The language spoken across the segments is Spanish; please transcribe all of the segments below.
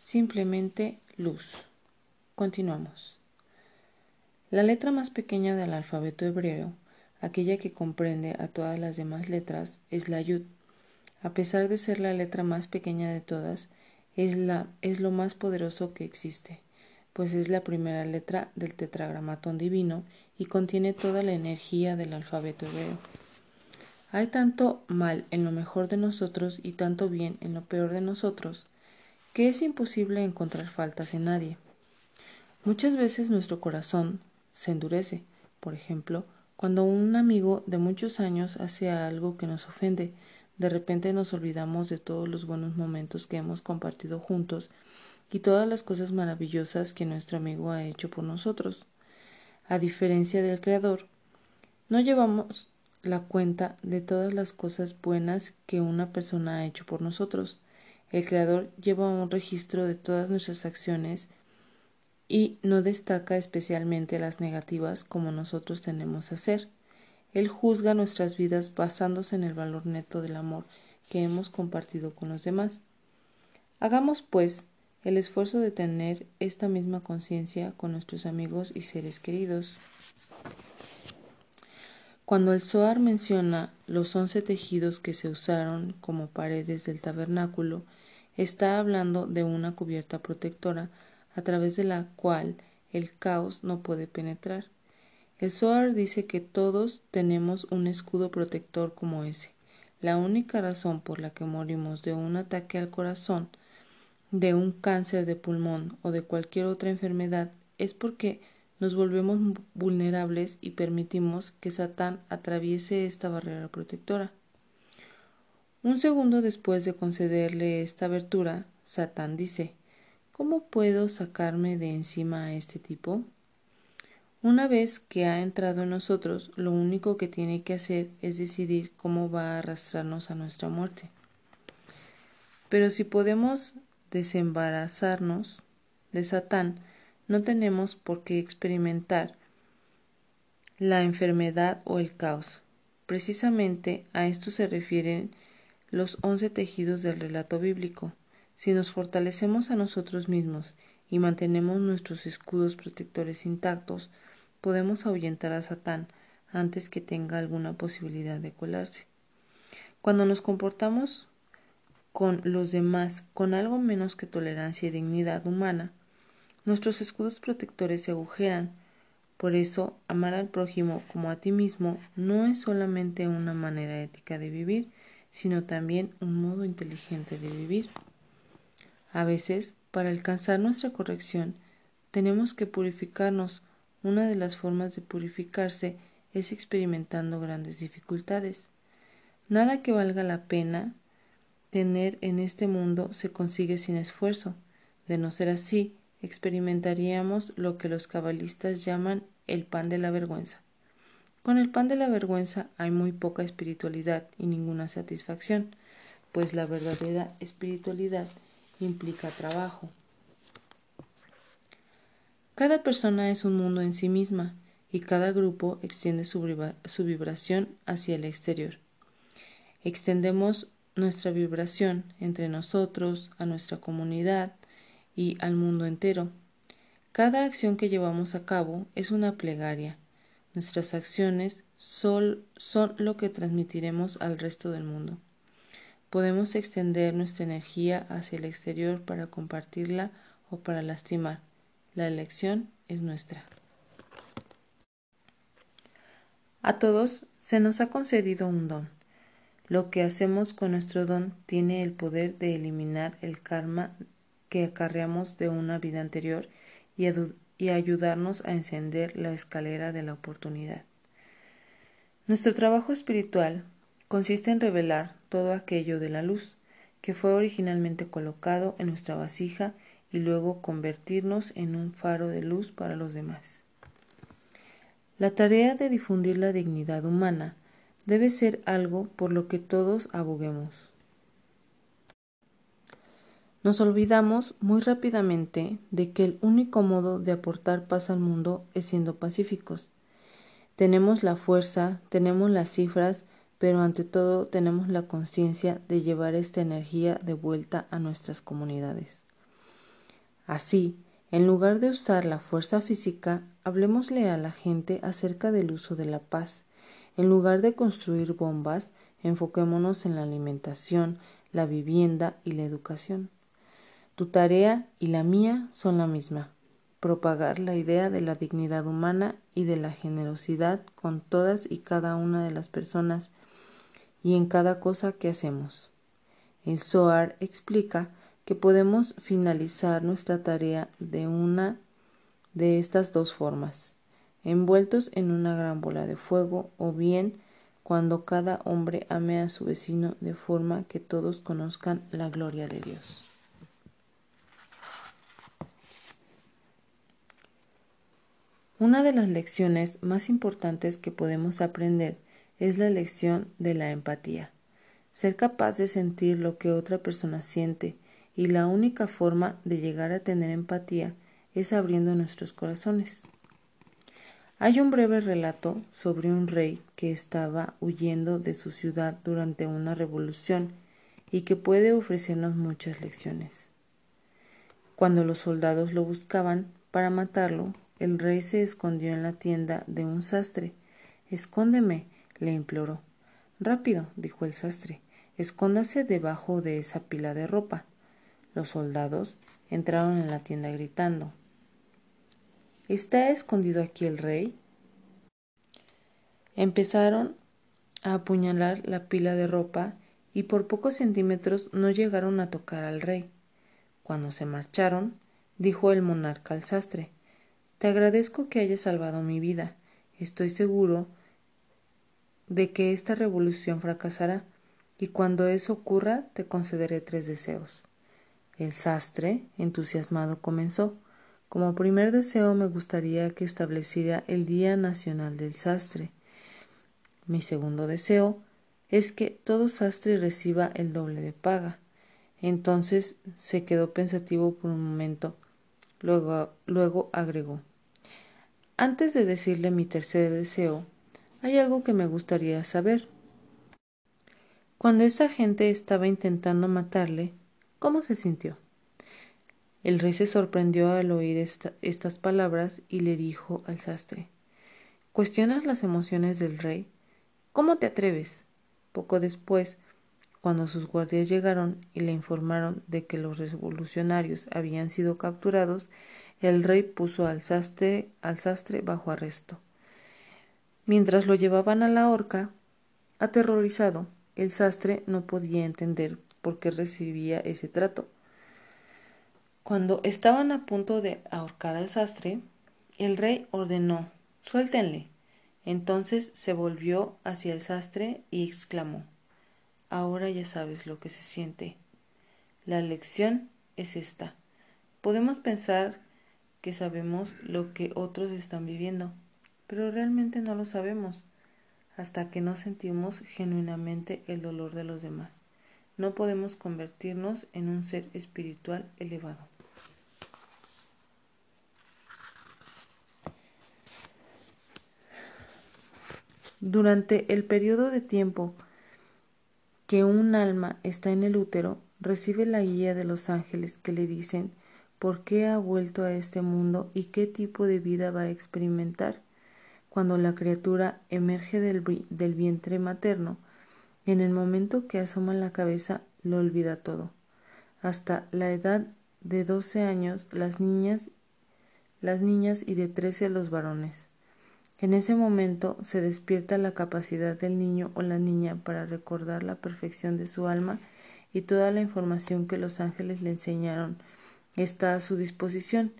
simplemente luz. Continuamos. La letra más pequeña del alfabeto hebreo, aquella que comprende a todas las demás letras, es la yud. A pesar de ser la letra más pequeña de todas, es, la, es lo más poderoso que existe, pues es la primera letra del tetragramatón divino y contiene toda la energía del alfabeto hebreo. Hay tanto mal en lo mejor de nosotros y tanto bien en lo peor de nosotros, que es imposible encontrar faltas en nadie. Muchas veces nuestro corazón se endurece, por ejemplo, cuando un amigo de muchos años hace algo que nos ofende, de repente nos olvidamos de todos los buenos momentos que hemos compartido juntos y todas las cosas maravillosas que nuestro amigo ha hecho por nosotros. A diferencia del Creador, no llevamos la cuenta de todas las cosas buenas que una persona ha hecho por nosotros. El Creador lleva un registro de todas nuestras acciones y no destaca especialmente las negativas como nosotros tenemos a hacer. Él juzga nuestras vidas basándose en el valor neto del amor que hemos compartido con los demás. Hagamos, pues, el esfuerzo de tener esta misma conciencia con nuestros amigos y seres queridos. Cuando el Zohar menciona los once tejidos que se usaron como paredes del tabernáculo, está hablando de una cubierta protectora a través de la cual el caos no puede penetrar. El Zohar dice que todos tenemos un escudo protector como ese. La única razón por la que morimos de un ataque al corazón, de un cáncer de pulmón o de cualquier otra enfermedad es porque nos volvemos vulnerables y permitimos que Satán atraviese esta barrera protectora. Un segundo después de concederle esta abertura, Satán dice ¿Cómo puedo sacarme de encima a este tipo? Una vez que ha entrado en nosotros, lo único que tiene que hacer es decidir cómo va a arrastrarnos a nuestra muerte. Pero si podemos desembarazarnos de Satán, no tenemos por qué experimentar la enfermedad o el caos. Precisamente a esto se refieren los once tejidos del relato bíblico. Si nos fortalecemos a nosotros mismos y mantenemos nuestros escudos protectores intactos, podemos ahuyentar a Satán antes que tenga alguna posibilidad de colarse. Cuando nos comportamos con los demás con algo menos que tolerancia y dignidad humana, Nuestros escudos protectores se agujeran. Por eso, amar al prójimo como a ti mismo no es solamente una manera ética de vivir, sino también un modo inteligente de vivir. A veces, para alcanzar nuestra corrección, tenemos que purificarnos. Una de las formas de purificarse es experimentando grandes dificultades. Nada que valga la pena tener en este mundo se consigue sin esfuerzo. De no ser así, experimentaríamos lo que los cabalistas llaman el pan de la vergüenza. Con el pan de la vergüenza hay muy poca espiritualidad y ninguna satisfacción, pues la verdadera espiritualidad implica trabajo. Cada persona es un mundo en sí misma y cada grupo extiende su, vibración hacia el exterior. Extendemos nuestra vibración entre nosotros, a nuestra comunidad, y al mundo entero. Cada acción que llevamos a cabo es una plegaria. Nuestras acciones son, lo que transmitiremos al resto del mundo. Podemos extender nuestra energía hacia el exterior para compartirla o para lastimar. La elección es nuestra. A todos se nos ha concedido un don. Lo que hacemos con nuestro don tiene el poder de eliminar el karma que acarreamos de una vida anterior y, y ayudarnos a encender la escalera de la oportunidad. Nuestro trabajo espiritual consiste en revelar todo aquello de la luz que fue originalmente colocado en nuestra vasija y luego convertirnos en un faro de luz para los demás. La tarea de difundir la dignidad humana debe ser algo por lo que todos aboguemos. Nos olvidamos muy rápidamente de que el único modo de aportar paz al mundo es siendo pacíficos. Tenemos la fuerza, tenemos las cifras, pero ante todo tenemos la conciencia de llevar esta energía de vuelta a nuestras comunidades. Así, en lugar de usar la fuerza física, hablemosle a la gente acerca del uso de la paz. En lugar de construir bombas, enfoquémonos en la alimentación, la vivienda y la educación. Tu tarea y la mía son la misma, propagar la idea de la dignidad humana y de la generosidad con todas y cada una de las personas y en cada cosa que hacemos. El Zohar explica que podemos finalizar nuestra tarea de una de estas dos formas, envueltos en una gran bola de fuego o bien cuando cada hombre ame a su vecino de forma que todos conozcan la gloria de Dios. Una de las lecciones más importantes que podemos aprender es la lección de la empatía. Ser capaz de sentir lo que otra persona siente y la única forma de llegar a tener empatía es abriendo nuestros corazones. Hay un breve relato sobre un rey que estaba huyendo de su ciudad durante una revolución y que puede ofrecernos muchas lecciones. Cuando los soldados lo buscaban para matarlo, el rey se escondió en la tienda de un sastre. Escóndeme, le imploró. Rápido, dijo el sastre, escóndase debajo de esa pila de ropa. Los soldados entraron en la tienda gritando ¿Está escondido aquí el rey? Empezaron a apuñalar la pila de ropa y por pocos centímetros no llegaron a tocar al rey. Cuando se marcharon, dijo el monarca al sastre Te agradezco que hayas salvado mi vida. Estoy seguro de que esta revolución fracasará, y cuando eso ocurra te concederé tres deseos. El sastre, entusiasmado, comenzó. Como primer deseo me gustaría que estableciera el Día Nacional del Sastre. Mi segundo deseo es que todo sastre reciba el doble de paga. Entonces se quedó pensativo por un momento. Luego, luego agregó Antes de decirle mi tercer deseo, hay algo que me gustaría saber. Cuando esa gente estaba intentando matarle, ¿Cómo se sintió? El rey se sorprendió al oír estas palabras y le dijo al sastre ¿Cuestionas las emociones del rey? ¿Cómo te atreves? Poco después, cuando sus guardias llegaron y le informaron de que los revolucionarios habían sido capturados, el rey puso al sastre, al sastre bajo arresto. Mientras lo llevaban a la horca, aterrorizado, el sastre no podía entender por qué recibía ese trato. Cuando estaban a punto de ahorcar al sastre, el rey ordenó Suéltenle. Entonces se volvió hacia el sastre y exclamó Ahora ya sabes lo que se siente. La lección es esta. Podemos pensar que sabemos lo que otros están viviendo, pero realmente no lo sabemos hasta que no sentimos genuinamente el dolor de los demás no podemos convertirnos en un ser espiritual elevado. Durante el periodo de tiempo que un alma está en el útero, recibe la guía de los ángeles que le dicen por qué ha vuelto a este mundo y qué tipo de vida va a experimentar. Cuando la criatura emerge del, vientre materno, en el momento que asoma la cabeza lo olvida todo. Hasta la edad de doce años las niñas, las niñas y de trece los varones. En ese momento se despierta la capacidad del niño o la niña para recordar la perfección de su alma y toda la información que los ángeles le enseñaron está a su disposición.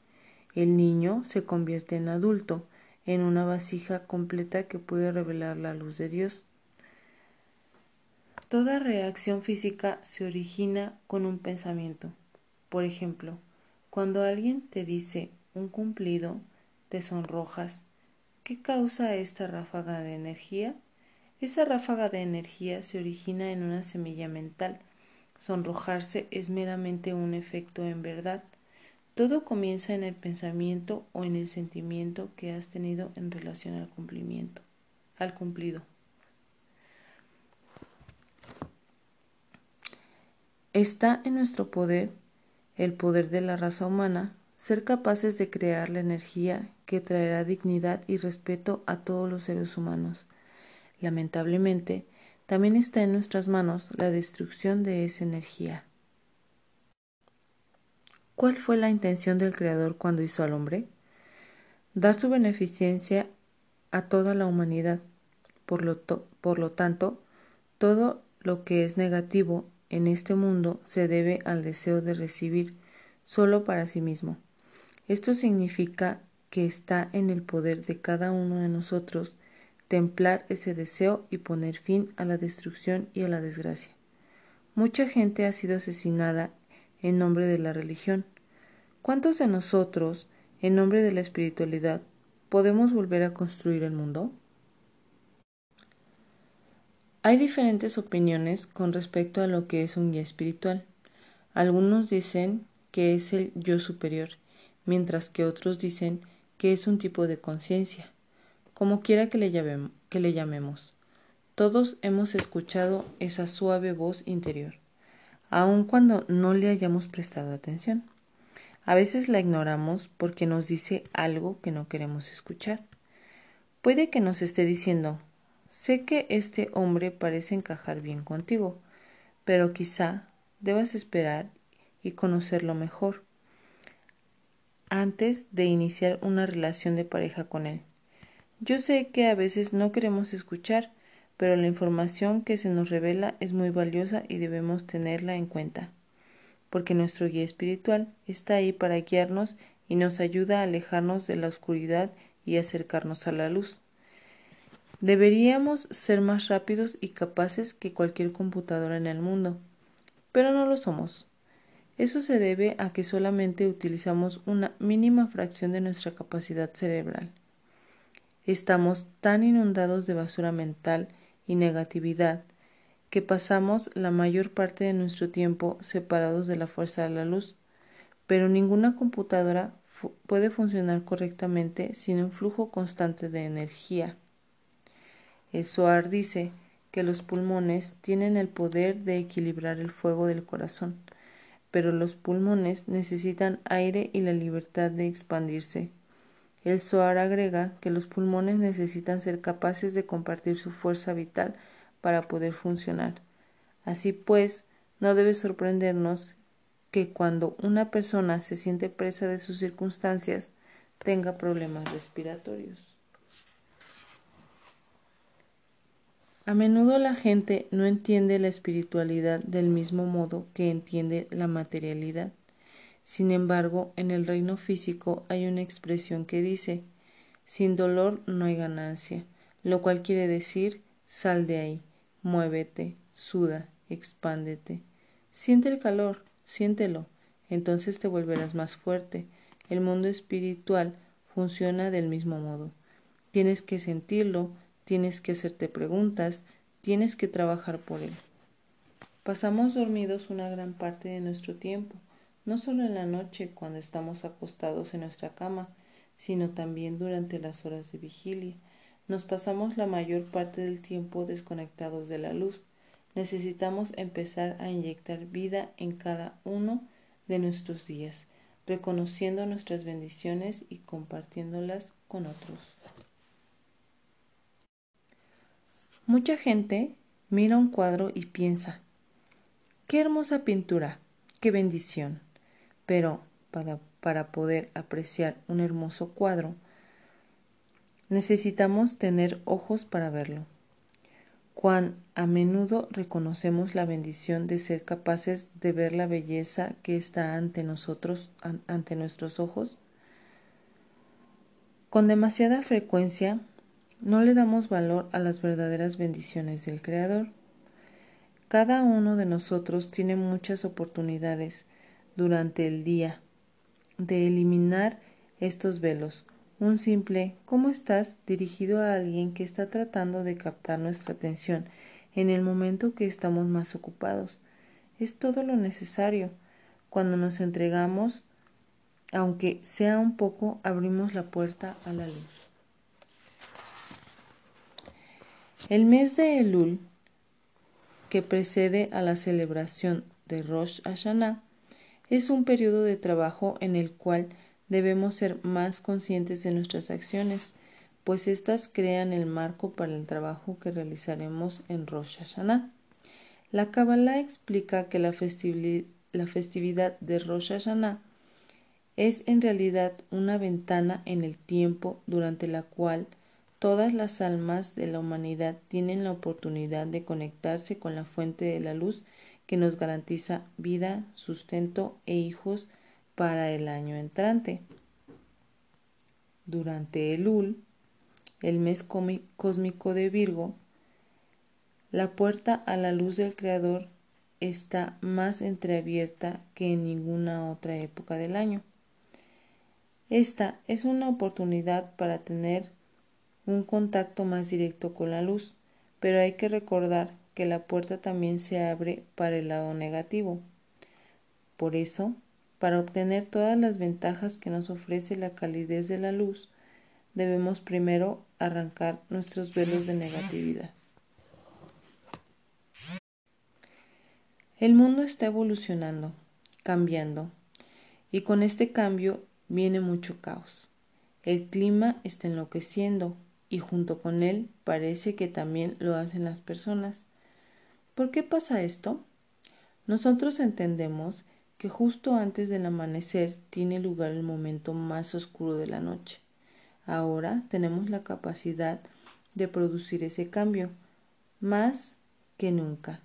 El niño se convierte en adulto, en una vasija completa que puede revelar la luz de Dios. Toda reacción física se origina con un pensamiento. Por ejemplo, cuando alguien te dice un cumplido, te sonrojas. ¿Qué causa esta ráfaga de energía? Esa ráfaga de energía se origina en una semilla mental. Sonrojarse es meramente un efecto en verdad. Todo comienza en el pensamiento o en el sentimiento que has tenido en relación al cumplimiento, al cumplido. Está en nuestro poder, el poder de la raza humana, ser capaces de crear la energía que traerá dignidad y respeto a todos los seres humanos. Lamentablemente, también está en nuestras manos la destrucción de esa energía. ¿Cuál fue la intención del Creador cuando hizo al hombre? Dar su beneficencia a toda la humanidad. Por lo, por lo tanto, todo lo que es negativo en este mundo se debe al deseo de recibir solo para sí mismo. Esto significa que está en el poder de cada uno de nosotros templar ese deseo y poner fin a la destrucción y a la desgracia. Mucha gente ha sido asesinada en nombre de la religión. ¿Cuántos de nosotros, en nombre de la espiritualidad, podemos volver a construir el mundo? Hay diferentes opiniones con respecto a lo que es un guía espiritual. Algunos dicen que es el yo superior mientras que otros dicen que es un tipo de conciencia, como quiera que le, que le llamemos. Todos hemos escuchado esa suave voz interior, aun cuando no le hayamos prestado atención. A veces la ignoramos porque nos dice algo que no queremos escuchar. Puede que nos esté diciendo, sé que este hombre parece encajar bien contigo, pero quizá debas esperar y conocerlo mejor antes de iniciar una relación de pareja con él. Yo sé que a veces no queremos escuchar, pero la información que se nos revela es muy valiosa y debemos tenerla en cuenta, porque nuestro guía espiritual está ahí para guiarnos y nos ayuda a alejarnos de la oscuridad y acercarnos a la luz. Deberíamos ser más rápidos y capaces que cualquier computadora en el mundo, pero no lo somos. Eso se debe a que solamente utilizamos una mínima fracción de nuestra capacidad cerebral. Estamos tan inundados de basura mental y negatividad que pasamos la mayor parte de nuestro tiempo separados de la fuerza de la luz, pero ninguna computadora puede funcionar correctamente sin un flujo constante de energía. El dice que los pulmones tienen el poder de equilibrar el fuego del corazón pero los pulmones necesitan aire y la libertad de expandirse. El Soar agrega que los pulmones necesitan ser capaces de compartir su fuerza vital para poder funcionar. Así pues, no debe sorprendernos que cuando una persona se siente presa de sus circunstancias tenga problemas respiratorios. A menudo la gente no entiende la espiritualidad del mismo modo que entiende la materialidad. Sin embargo, en el reino físico hay una expresión que dice sin dolor no hay ganancia, lo cual quiere decir sal de ahí, muévete, suda, expándete. Siente el calor, siéntelo, entonces te volverás más fuerte. El mundo espiritual funciona del mismo modo. Tienes que sentirlo, tienes que hacerte preguntas, tienes que trabajar por él. Pasamos dormidos una gran parte de nuestro tiempo, no solo en la noche cuando estamos acostados en nuestra cama, sino también durante las horas de vigilia. Nos pasamos la mayor parte del tiempo desconectados de la luz. Necesitamos empezar a inyectar vida en cada uno de nuestros días, reconociendo nuestras bendiciones y compartiéndolas con otros. Mucha gente mira un cuadro y piensa, qué hermosa pintura, qué bendición. Pero para, para poder apreciar un hermoso cuadro, necesitamos tener ojos para verlo. Cuán a menudo reconocemos la bendición de ser capaces de ver la belleza que está ante nosotros, ante nuestros ojos. Con demasiada frecuencia no le damos valor a las verdaderas bendiciones del Creador. Cada uno de nosotros tiene muchas oportunidades durante el día de eliminar estos velos. Un simple ¿cómo estás? dirigido a alguien que está tratando de captar nuestra atención en el momento que estamos más ocupados. Es todo lo necesario. Cuando nos entregamos, aunque sea un poco, abrimos la puerta a la luz. El mes de Elul, que precede a la celebración de Rosh Hashanah, es un periodo de trabajo en el cual debemos ser más conscientes de nuestras acciones, pues éstas crean el marco para el trabajo que realizaremos en Rosh Hashanah. La Kabbalah explica que la, festividad de Rosh Hashanah es en realidad una ventana en el tiempo durante la cual todas las almas de la humanidad tienen la oportunidad de conectarse con la fuente de la luz que nos garantiza vida, sustento e hijos para el año entrante. Durante el UL, el mes cósmico de Virgo, la puerta a la luz del Creador está más entreabierta que en ninguna otra época del año. Esta es una oportunidad para tener un contacto más directo con la luz, pero hay que recordar que la puerta también se abre para el lado negativo. Por eso, para obtener todas las ventajas que nos ofrece la calidez de la luz, debemos primero arrancar nuestros velos de negatividad. El mundo está evolucionando, cambiando, y con este cambio viene mucho caos. El clima está enloqueciendo y junto con él parece que también lo hacen las personas. ¿Por qué pasa esto? Nosotros entendemos que justo antes del amanecer tiene lugar el momento más oscuro de la noche. Ahora tenemos la capacidad de producir ese cambio, más que nunca.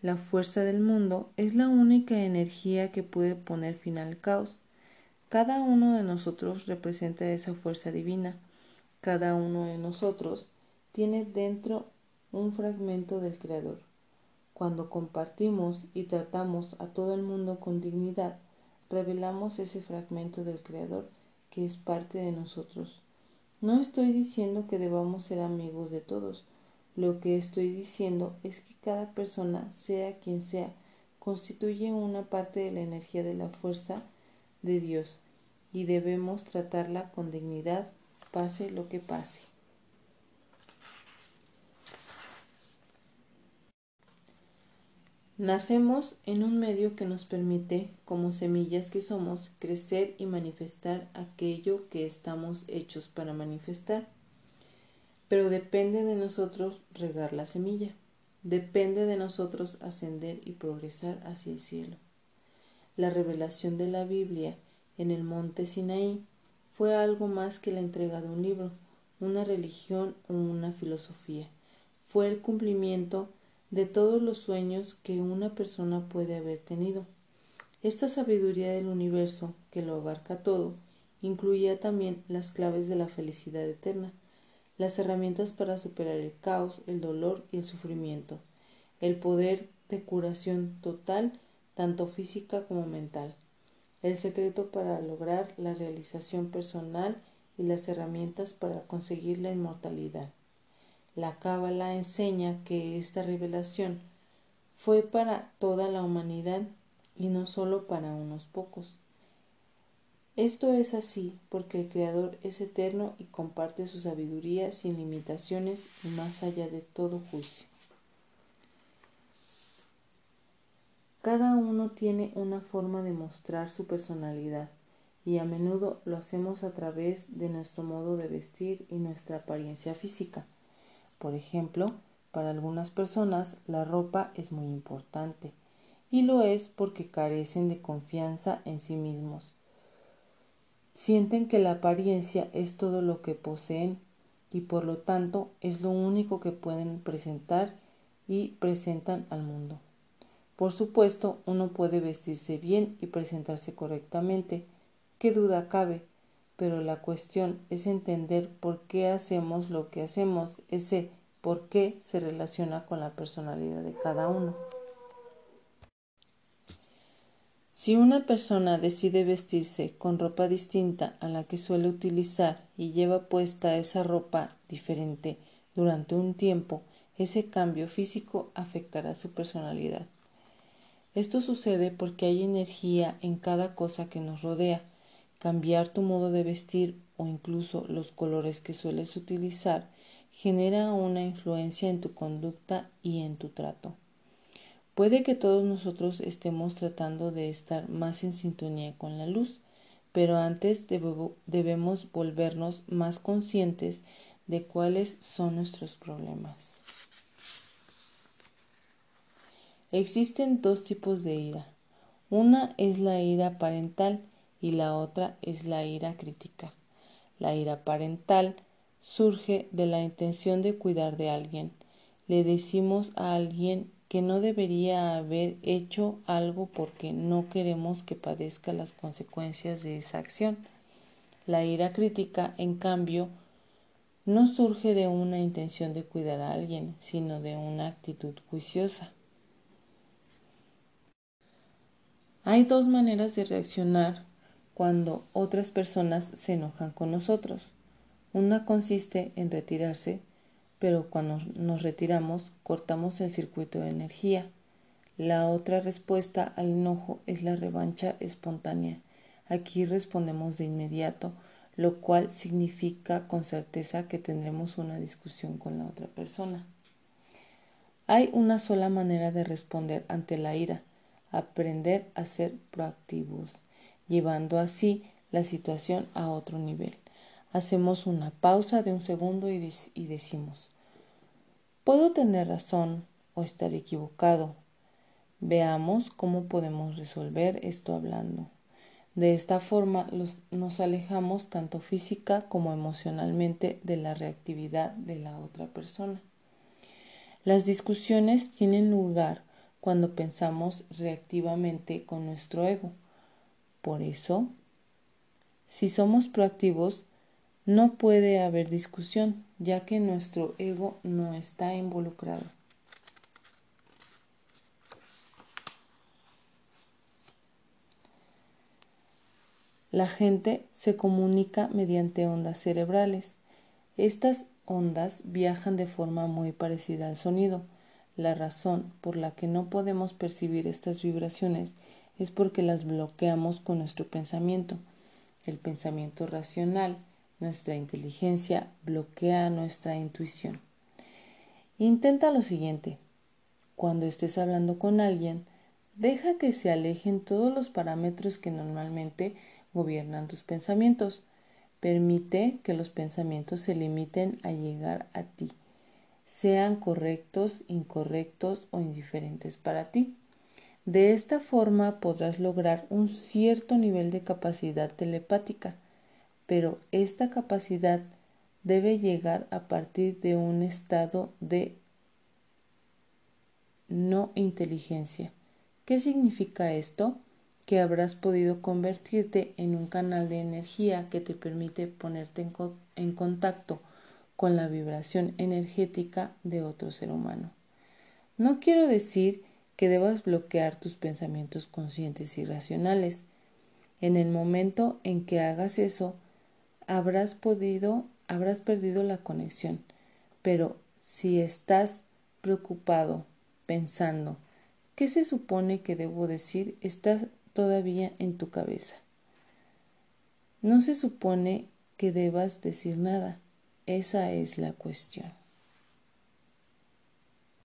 La fuerza del mundo es la única energía que puede poner fin al caos. Cada uno de nosotros representa esa fuerza divina. Cada uno de nosotros tiene dentro un fragmento del Creador. Cuando compartimos y tratamos a todo el mundo con dignidad, revelamos ese fragmento del Creador que es parte de nosotros. No estoy diciendo que debamos ser amigos de todos. Lo que estoy diciendo es que cada persona, sea quien sea, constituye una parte de la energía de la fuerza de Dios y debemos tratarla con dignidad, pase lo que pase. Nacemos en un medio que nos permite, como semillas que somos, crecer y manifestar aquello que estamos hechos para manifestar. Pero depende de nosotros regar la semilla. Depende de nosotros ascender y progresar hacia el cielo. La revelación de la Biblia en el monte Sinaí fue algo más que la entrega de un libro, una religión o una filosofía. Fue el cumplimiento de todos los sueños que una persona puede haber tenido. Esta sabiduría del universo, que lo abarca todo, incluía también las claves de la felicidad eterna, las herramientas para superar el caos, el dolor y el sufrimiento, el poder de curación total, tanto física como mental el secreto para lograr la realización personal y las herramientas para conseguir la inmortalidad. La Cábala enseña que esta revelación fue para toda la humanidad y no solo para unos pocos. Esto es así porque el Creador es eterno y comparte su sabiduría sin limitaciones y más allá de todo juicio. Cada uno tiene una forma de mostrar su personalidad y a menudo lo hacemos a través de nuestro modo de vestir y nuestra apariencia física. Por ejemplo, para algunas personas la ropa es muy importante y lo es porque carecen de confianza en sí mismos. Sienten que la apariencia es todo lo que poseen y por lo tanto es lo único que pueden presentar y presentan al mundo. Por supuesto, uno puede vestirse bien y presentarse correctamente, qué duda cabe, pero la cuestión es entender por qué hacemos lo que hacemos, ese por qué se relaciona con la personalidad de cada uno. Si una persona decide vestirse con ropa distinta a la que suele utilizar y lleva puesta esa ropa diferente durante un tiempo, ese cambio físico afectará su personalidad. Esto sucede porque hay energía en cada cosa que nos rodea. Cambiar tu modo de vestir o incluso los colores que sueles utilizar genera una influencia en tu conducta y en tu trato. Puede que todos nosotros estemos tratando de estar más en sintonía con la luz, pero antes debemos volvernos más conscientes de cuáles son nuestros problemas. Existen dos tipos de ira. Una es la ira parental y la otra es la ira crítica. La ira parental surge de la intención de cuidar de alguien. Le decimos a alguien que no debería haber hecho algo porque no queremos que padezca las consecuencias de esa acción. La ira crítica, en cambio, no surge de una intención de cuidar a alguien, sino de una actitud juiciosa. Hay dos maneras de reaccionar cuando otras personas se enojan con nosotros. Una consiste en retirarse, pero cuando nos retiramos cortamos el circuito de energía. La otra respuesta al enojo es la revancha espontánea. Aquí respondemos de inmediato, lo cual significa con certeza que tendremos una discusión con la otra persona. Hay una sola manera de responder ante la ira, aprender a ser proactivos, llevando así la situación a otro nivel. Hacemos una pausa de un segundo y, decimos, puedo tener razón o estar equivocado. Veamos cómo podemos resolver esto hablando. De esta forma nos alejamos tanto física como emocionalmente de la reactividad de la otra persona. Las discusiones tienen lugar cuando pensamos reactivamente con nuestro ego. Por eso, si somos proactivos, no puede haber discusión, ya que nuestro ego no está involucrado. La gente se comunica mediante ondas cerebrales. Estas ondas viajan de forma muy parecida al sonido. La razón por la que no podemos percibir estas vibraciones es porque las bloqueamos con nuestro pensamiento. El pensamiento racional, nuestra inteligencia, bloquea nuestra intuición. Intenta lo siguiente. Cuando estés hablando con alguien, deja que se alejen todos los parámetros que normalmente gobiernan tus pensamientos. Permite que los pensamientos se limiten a llegar a ti sean correctos, incorrectos o indiferentes para ti. De esta forma podrás lograr un cierto nivel de capacidad telepática, pero esta capacidad debe llegar a partir de un estado de no inteligencia. ¿Qué significa esto? Que habrás podido convertirte en un canal de energía que te permite ponerte en, contacto con la vibración energética de otro ser humano. No quiero decir que debas bloquear tus pensamientos conscientes y racionales. En el momento en que hagas eso, habrás podido, habrás perdido la conexión. Pero si estás preocupado, pensando, ¿qué se supone que debo decir? está todavía en tu cabeza. No se supone que debas decir nada. Esa es la cuestión.